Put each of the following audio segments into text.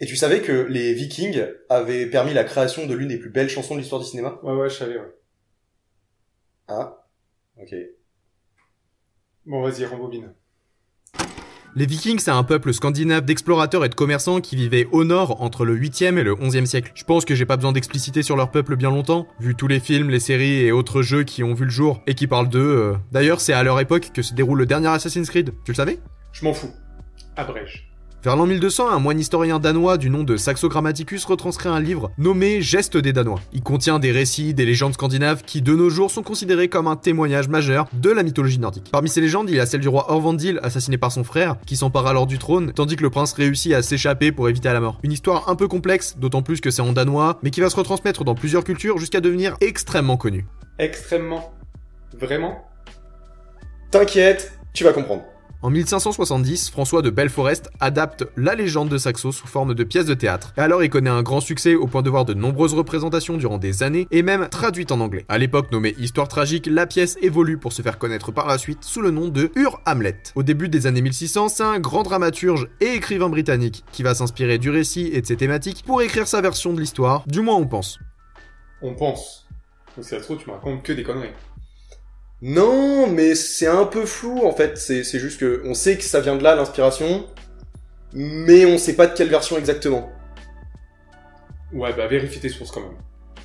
Et tu savais que les Vikings avaient permis la création de l'une des plus belles chansons de l'histoire du cinéma? Ouais, ouais, je savais, ouais. Ah, ok. Bon, vas-y, rembobine. Les Vikings, c'est un peuple scandinave d'explorateurs et de commerçants qui vivaient au nord entre le 8e et le 11e siècle. Je pense que j'ai pas besoin d'expliciter sur leur peuple bien longtemps, vu tous les films, les séries et autres jeux qui ont vu le jour et qui parlent d'eux. euh. D'ailleurs, c'est à leur époque que se déroule le dernier Assassin's Creed. Tu le savais? Je m'en fous. Abrège. Vers l'an 1200, un moine historien danois du nom de Saxo Grammaticus retranscrit un livre nommé Gestes des Danois. Il contient des récits, des légendes scandinaves qui, de nos jours, sont considérées comme un témoignage majeur de la mythologie nordique. Parmi ces légendes, il y a celle du roi Orvandil, assassiné par son frère, qui s'empare alors du trône, tandis que le prince réussit à s'échapper pour éviter la mort. Une histoire un peu complexe, d'autant plus que c'est en danois, mais qui va se retransmettre dans plusieurs cultures jusqu'à devenir extrêmement connue. Extrêmement. Vraiment? T'inquiète, tu vas comprendre. En 1570, François de Belforest adapte la légende de Saxo sous forme de pièce de théâtre. Et alors il connaît un grand succès au point de voir de nombreuses représentations durant des années et même traduite en anglais. À l'époque nommée Histoire tragique, la pièce évolue pour se faire connaître par la suite sous le nom de Ur Hamlet. Au début des années 1600, c'est un grand dramaturge et écrivain britannique qui va s'inspirer du récit et de ses thématiques pour écrire sa version de l'histoire, du moins on pense. On pense. Donc ça se tu me racontes que des conneries. Non, mais c'est un peu flou en fait. C'est juste que on sait que ça vient de là l'inspiration, mais on sait pas de quelle version exactement. Ouais, bah vérifie tes sources quand même.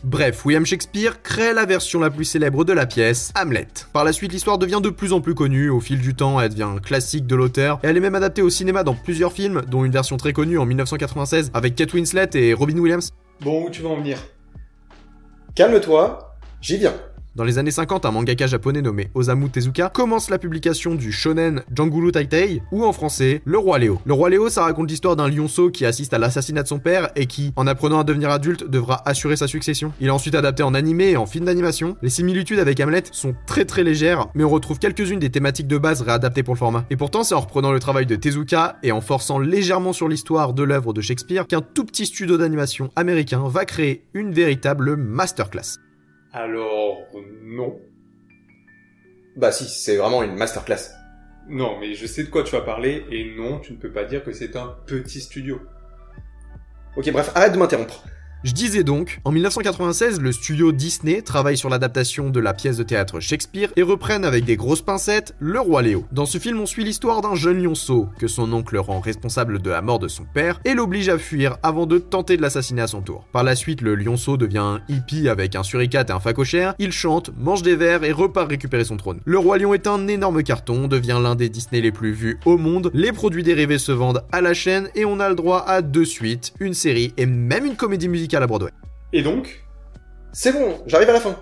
Bref, William Shakespeare crée la version la plus célèbre de la pièce, Hamlet. Par la suite, l'histoire devient de plus en plus connue, au fil du temps, elle devient un classique de l'auteur, et elle est même adaptée au cinéma dans plusieurs films, dont une version très connue en 1996 avec Kate Winslet et Robin Williams. Bon, où tu vas en venir? Calme-toi, j'y viens. Dans les années 50, un mangaka japonais nommé Osamu Tezuka commence la publication du shonen Janguru Taitei, ou en français, Le Roi Léo. Le Roi Léo, ça raconte l'histoire d'un lionceau qui assiste à l'assassinat de son père et qui, en apprenant à devenir adulte, devra assurer sa succession. Il est ensuite adapté en animé et en film d'animation. Les similitudes avec Hamlet sont très très légères, mais on retrouve quelques-unes des thématiques de base réadaptées pour le format. Et pourtant, c'est en reprenant le travail de Tezuka et en forçant légèrement sur l'histoire de l'œuvre de Shakespeare qu'un tout petit studio d'animation américain va créer une véritable masterclass. Alors, non. Bah si, c'est vraiment une masterclass. Non, mais je sais de quoi tu vas parler, et non, tu ne peux pas dire que c'est un petit studio. Ok, bref, arrête de m'interrompre. Je disais donc, en 1996, le studio Disney travaille sur l'adaptation de la pièce de théâtre Shakespeare et reprennent avec des grosses pincettes Le Roi Léo. Dans ce film, on suit l'histoire d'un jeune lionceau que son oncle rend responsable de la mort de son père et l'oblige à fuir avant de tenter de l'assassiner à son tour. Par la suite, le lionceau devient un hippie avec un suricate et un facochère, il chante, mange des vers et repart récupérer son trône. Le Roi Lion est un énorme carton, devient l'un des Disney les plus vus au monde, les produits dérivés se vendent à la chaîne et on a le droit à deux suites, une série et même une comédie musicale à Broadway. Et donc C'est bon, j'arrive à la fin.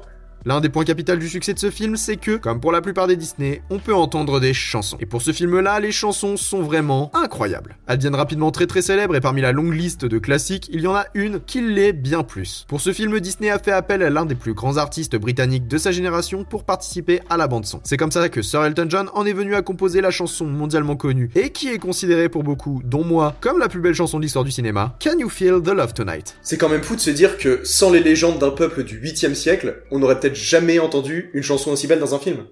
L'un des points capitaux du succès de ce film, c'est que, comme pour la plupart des Disney, on peut entendre des chansons. Et pour ce film-là, les chansons sont vraiment incroyables. Elles deviennent rapidement très très célèbres et parmi la longue liste de classiques, il y en a une qui l'est bien plus. Pour ce film, Disney a fait appel à l'un des plus grands artistes britanniques de sa génération pour participer à la bande son. C'est comme ça que Sir Elton John en est venu à composer la chanson mondialement connue et qui est considérée pour beaucoup, dont moi, comme la plus belle chanson de l'histoire du cinéma, Can You Feel the Love Tonight? C'est quand même fou de se dire que sans les légendes d'un peuple du 8 siècle, on aurait peut-être jamais entendu une chanson aussi belle dans un film.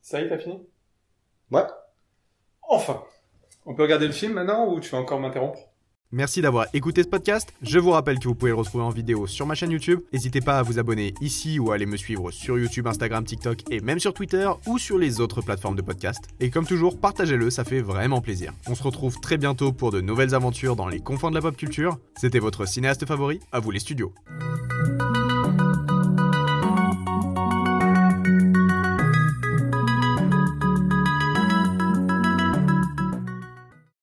Ça y est, t'as fini? Ouais. Enfin. On peut regarder le film maintenant, ou tu vas encore m'interrompre? Merci d'avoir écouté ce podcast. Je vous rappelle que vous pouvez le retrouver en vidéo sur ma chaîne YouTube. N'hésitez pas à vous abonner ici ou à aller me suivre sur YouTube, Instagram, TikTok et même sur Twitter ou sur les autres plateformes de podcast. Et comme toujours, partagez-le, ça fait vraiment plaisir. On se retrouve très bientôt pour de nouvelles aventures dans les confins de la pop culture. C'était votre cinéaste favori, à vous les studios.